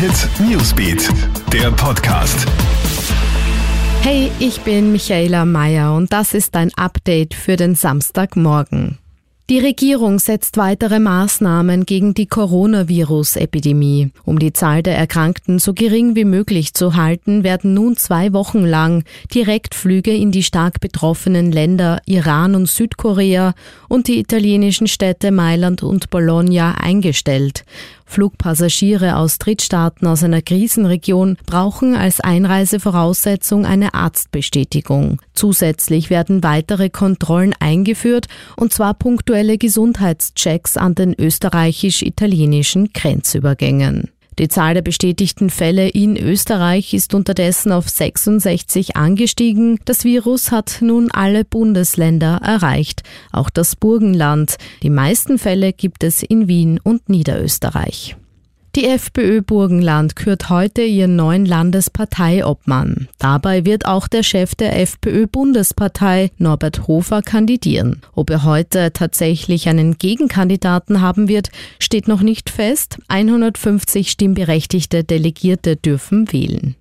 Hit Newsbeat, der Podcast. Hey, ich bin Michaela Mayer und das ist ein Update für den Samstagmorgen. Die Regierung setzt weitere Maßnahmen gegen die Coronavirus-Epidemie. Um die Zahl der Erkrankten so gering wie möglich zu halten, werden nun zwei Wochen lang Direktflüge in die stark betroffenen Länder Iran und Südkorea und die italienischen Städte Mailand und Bologna eingestellt. Flugpassagiere aus Drittstaaten aus einer Krisenregion brauchen als Einreisevoraussetzung eine Arztbestätigung. Zusätzlich werden weitere Kontrollen eingeführt, und zwar punktuelle Gesundheitschecks an den österreichisch-italienischen Grenzübergängen. Die Zahl der bestätigten Fälle in Österreich ist unterdessen auf 66 angestiegen. Das Virus hat nun alle Bundesländer erreicht, auch das Burgenland. Die meisten Fälle gibt es in Wien und Niederösterreich. Die FPÖ Burgenland kürt heute ihren neuen Landesparteiobmann. Dabei wird auch der Chef der FPÖ Bundespartei, Norbert Hofer, kandidieren. Ob er heute tatsächlich einen Gegenkandidaten haben wird, steht noch nicht fest. 150 stimmberechtigte Delegierte dürfen wählen.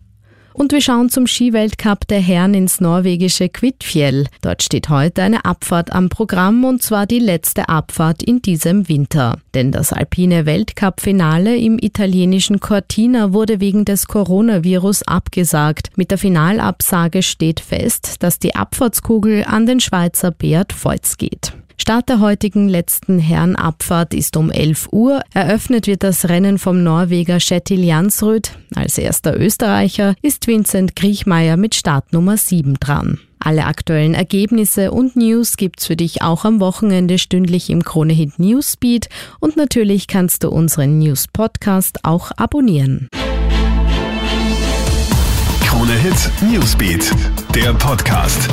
Und wir schauen zum Skiweltcup der Herren ins norwegische Kvitfjell. Dort steht heute eine Abfahrt am Programm und zwar die letzte Abfahrt in diesem Winter. Denn das alpine Weltcup-Finale im italienischen Cortina wurde wegen des Coronavirus abgesagt. Mit der Finalabsage steht fest, dass die Abfahrtskugel an den Schweizer Beat Feutz geht. Start der heutigen letzten Herrenabfahrt ist um 11 Uhr. Eröffnet wird das Rennen vom Norweger Kjetil Jansrud. Als erster Österreicher ist Vincent Griechmeier mit Startnummer 7 dran. Alle aktuellen Ergebnisse und News gibt's für dich auch am Wochenende stündlich im Kronehit Newsbeat und natürlich kannst du unseren News Podcast auch abonnieren. Kronehit Newsbeat, der Podcast.